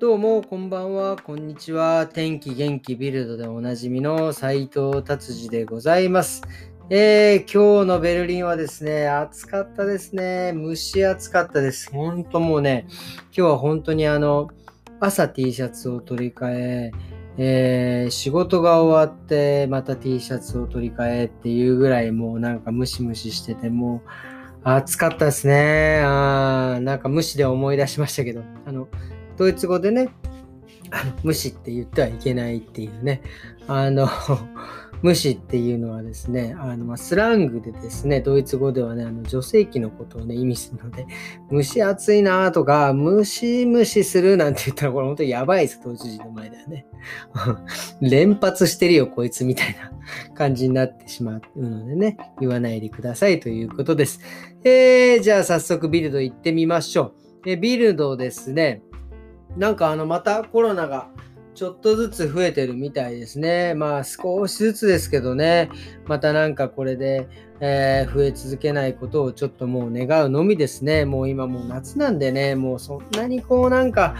どうも、こんばんは、こんにちは。天気元気ビルドでおなじみの斉藤達治でございます。えー、今日のベルリンはですね、暑かったですね。蒸し暑かったです。ほんともうね、今日は本当にあの、朝 T シャツを取り替え、えー、仕事が終わってまた T シャツを取り替えっていうぐらいもうなんかムシムシしててもう暑かったですね。あーなんか無視で思い出しましたけど、あの、ドイツ語でね、あ の無視って言ってはいけないっていうね、あの、無視っていうのはですね、あのまスラングでですね、ドイツ語ではね、あの女性器のことをね、意味するので、蒸し暑いなとか、ムシムシするなんて言ったら、これ本当にやばいです、ドイツ人の前ではね。連発してるよ、こいつみたいな感じになってしまうのでね、言わないでくださいということです。えー、じゃあ早速ビルド行ってみましょう。えビルドですね、なんかあの、またコロナがちょっとずつ増えてるみたいですね。まあ少しずつですけどね、またなんかこれで、えー、増え続けないことをちょっともう願うのみですね。もう今もう夏なんでね、もうそんなにこうなんか、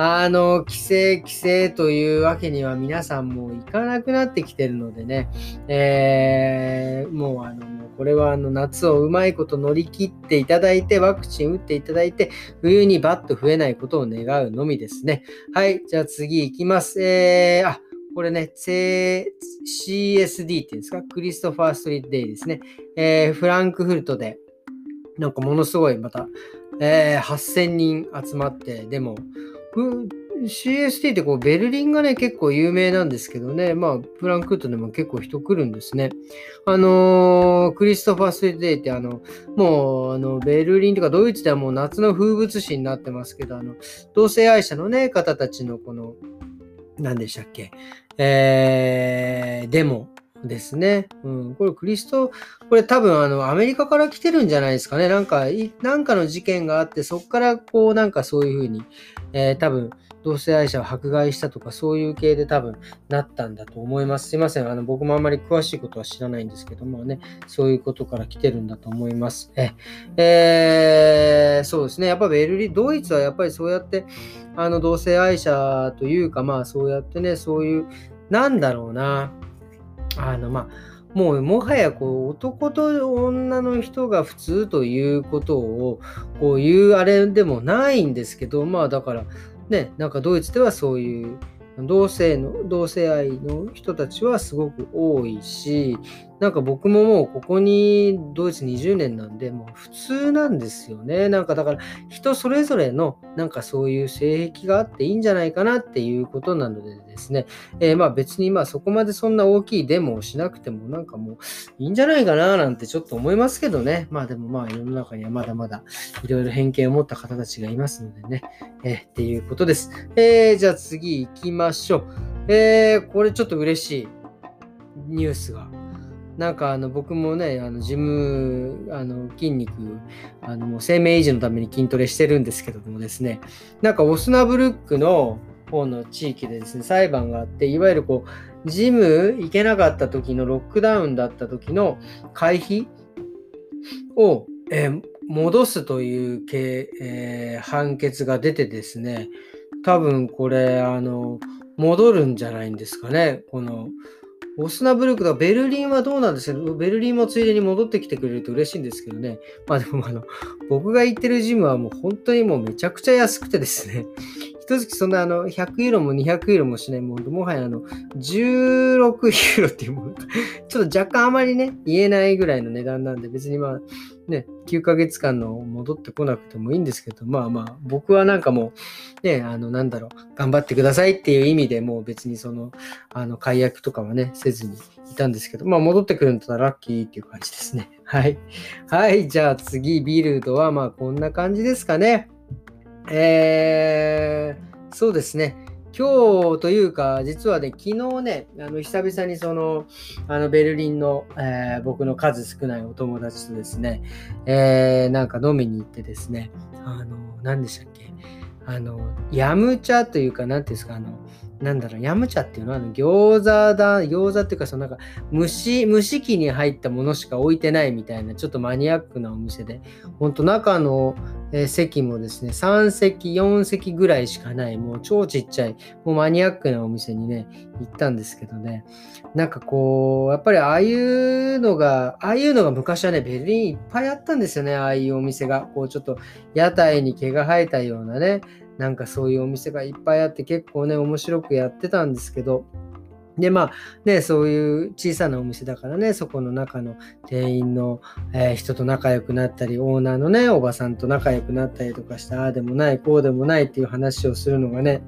あの、規制、規制というわけには皆さんもう行かなくなってきてるのでね、えー、もうあの、これはあの夏をうまいこと乗り切っていただいて、ワクチン打っていただいて、冬にバッと増えないことを願うのみですね。はい、じゃあ次行きます。えー、あ、これね、CSD っていうんですか、クリストファー・ストリート・デイですね。えー、フランクフルトで、なんかものすごいまた、えー、8000人集まって、でも、CST ってこうベルリンがね、結構有名なんですけどね、まあ、フランクフルトでも結構人来るんですね。あのー、クリストファー・ステデイってあの、もう、あの、ベルリンとかドイツではもう夏の風物詩になってますけど、あの、同性愛者のね、方たちのこの、何でしたっけ、えー、デモ。ですね。うん。これクリスト、これ多分あの、アメリカから来てるんじゃないですかね。なんか、いなんかの事件があって、そこからこう、なんかそういうふうに、えー、多分、同性愛者を迫害したとか、そういう系で多分なったんだと思います。すいません。あの、僕もあんまり詳しいことは知らないんですけどもね、そういうことから来てるんだと思います。え、えー、そうですね。やっぱベルリン、ドイツはやっぱりそうやって、あの、同性愛者というか、まあ、そうやってね、そういう、なんだろうな、あの、まあ、もうもはやこう男と女の人が普通ということをこう言うあれでもないんですけどまあだからねなんかドイツではそういう同性の同性愛の人たちはすごく多いしなんか僕ももうここにドイツ20年なんで、もう普通なんですよね。なんかだから人それぞれのなんかそういう性癖があっていいんじゃないかなっていうことなのでですね、えー、まあ別にまあそこまでそんな大きいデモをしなくてもなんかもういいんじゃないかななんてちょっと思いますけどね。まあでもまあ世の中にはまだまだいろいろ偏見を持った方たちがいますのでね、えー、っていうことです。えー、じゃあ次行きましょう。えー、これちょっと嬉しいニュースがなんかあの僕もね、あのジム、あの筋肉、あのもう生命維持のために筋トレしてるんですけどもですね、なんかオスナブルックの方の地域でですね、裁判があって、いわゆるこう、ジム行けなかった時のロックダウンだった時の会費を、えー、戻すという、えー、判決が出てですね、多分これ、あの、戻るんじゃないんですかね。この、オスナブルクが、ベルリンはどうなんですかベルリンもついでに戻ってきてくれると嬉しいんですけどね。まあでもあの、僕が行ってるジムはもう本当にもうめちゃくちゃ安くてですね。一月そんなあの、100ユーロも200ユーロもしないもんもはやあの、16ユーロっていうもの、ちょっと若干あまりね、言えないぐらいの値段なんで、別にまあ、ね、9ヶ月間の戻ってこなくてもいいんですけど、まあまあ、僕はなんかもう、ね、あの、なんだろう、頑張ってくださいっていう意味でもう別にその、あの、解約とかはね、せずにいたんですけど、まあ戻ってくるんだったらラッキーっていう感じですね。はい。はい、じゃあ次、ビルドはまあこんな感じですかね。えー、そうですね。今日というか、実はね、昨日ね、あの久々にその、あのベルリンの、えー、僕の数少ないお友達とですね、えー、なんか飲みに行ってですね、あの、何でしたっけ、あの、ヤムチャというか、何ていうんですか、あの、なんだろう、ヤムチャっていうのは、ね餃子だ、餃子っていうか、そのなんか、蒸し、蒸し器に入ったものしか置いてないみたいな、ちょっとマニアックなお店で、ほんと中の、えー、席もですね、3席、4席ぐらいしかない、もう超ちっちゃい、もうマニアックなお店にね、行ったんですけどね、なんかこう、やっぱりああいうのが、ああいうのが昔はね、ベルリンいっぱいあったんですよね、ああいうお店が。こう、ちょっと屋台に毛が生えたようなね、なんかそういうお店がいっぱいあって結構ね、面白くやってたんですけど、で、まあね、そういう小さなお店だからね、そこの中の店員の、えー、人と仲良くなったり、オーナーのね、おばさんと仲良くなったりとかして、ああでもない、こうでもないっていう話をするのがね、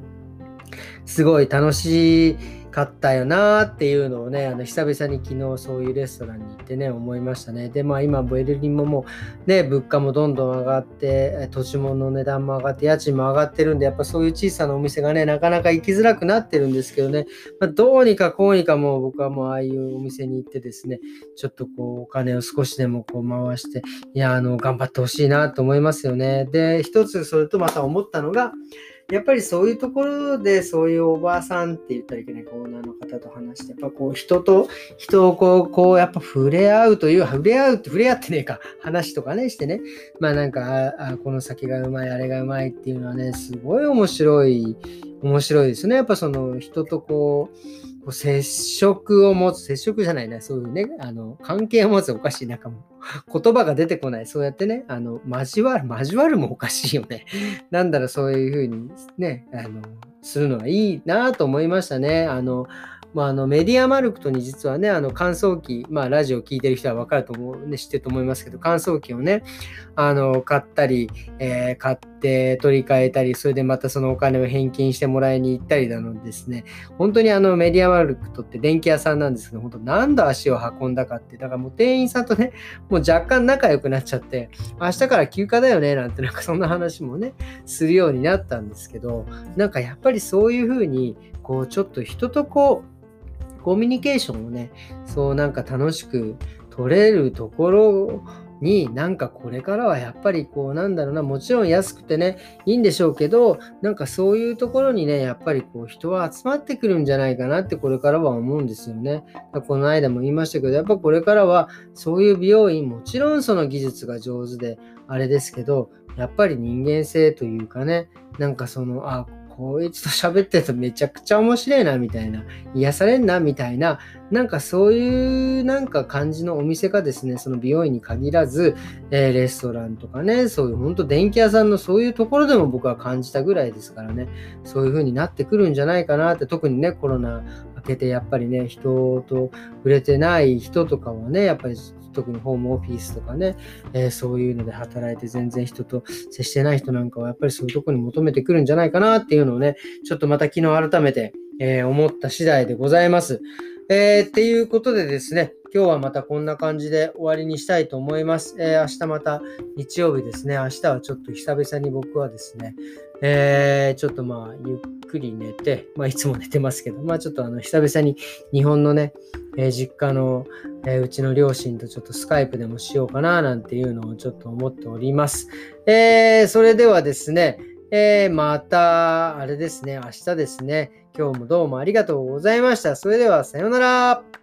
すごい楽しいかったよなーっていうのをね、あの久々に昨日そういうレストランに行ってね、思いましたね。で、まあ今、ベルリンももうね、物価もどんどん上がって、土地物の値段も上がって、家賃も上がってるんで、やっぱそういう小さなお店がね、なかなか行きづらくなってるんですけどね、まあ、どうにかこうにかもう僕はもうああいうお店に行ってですね、ちょっとこうお金を少しでもこう回して、いや、あの、頑張ってほしいなと思いますよね。で、一つそれとまた思ったのが、やっぱりそういうところでそういうおばあさんって言ったらいけないかオーナーの方と話して、やっぱこう人と人をこう、こうやっぱ触れ合うという、触れ合うって触れ合ってねえか、話とかねしてね、まあなんか、あこの先がうまい、あれがうまいっていうのはね、すごい面白い、面白いですね。やっぱその人とこう、こう接触を持つ、接触じゃないな、そういうね、あの、関係を持つおかしい、なんかもう、言葉が出てこない、そうやってね、あの、交わる、交わるもおかしいよね。なんだろ、そういうふうにね、あの、するのはいいなと思いましたね。あの、まあ、あのメディアマルクトに実はね、あの乾燥機、まあ、ラジオ聞いてる人は分かると思う、ね、知ってると思いますけど、乾燥機をね、あの買ったり、えー、買って取り替えたり、それでまたそのお金を返金してもらいに行ったりなのですね、本当にあのメディアマルクトって電気屋さんなんですけど、本当何度足を運んだかって、だからもう店員さんとね、もう若干仲良くなっちゃって、明日から休暇だよね、なんてなんかそんな話もね、するようになったんですけど、なんかやっぱりそういうふうに、こうちょっと人とこう、コミュニケーションをね、そうなんか楽しく取れるところになんかこれからはやっぱりこうなんだろうなもちろん安くてねいいんでしょうけどなんかそういうところにねやっぱりこう人は集まってくるんじゃないかなってこれからは思うんですよね。この間も言いましたけどやっぱこれからはそういう美容院もちろんその技術が上手であれですけどやっぱり人間性というかねなんかそのあこいつと喋ってるとめちゃくちゃ面白いなみたいな、癒されんなみたいな、なんかそういうなんか感じのお店がですね、その美容院に限らず、えー、レストランとかね、そういう本当電気屋さんのそういうところでも僕は感じたぐらいですからね、そういう風になってくるんじゃないかなって、特にね、コロナ明けてやっぱりね、人と触れてない人とかはね、やっぱり特にホームオフィスとかね、えー、そういうので働いて全然人と接してない人なんかはやっぱりそういうとこに求めてくるんじゃないかなっていうのをね、ちょっとまた昨日改めて、えー、思った次第でございます。えー、っていうことでですね、今日はまたこんな感じで終わりにしたいと思います。えー、明日また日曜日ですね。明日はちょっと久々に僕はですね、えー、ちょっとまあゆっくり寝て、まあいつも寝てますけど、まあちょっとあの久々に日本のね、えー、実家の、えー、うちの両親とちょっとスカイプでもしようかななんていうのをちょっと思っております。えー、それではですね、えー、また、あれですね、明日ですね、今日もどうもありがとうございました。それでは、さようなら。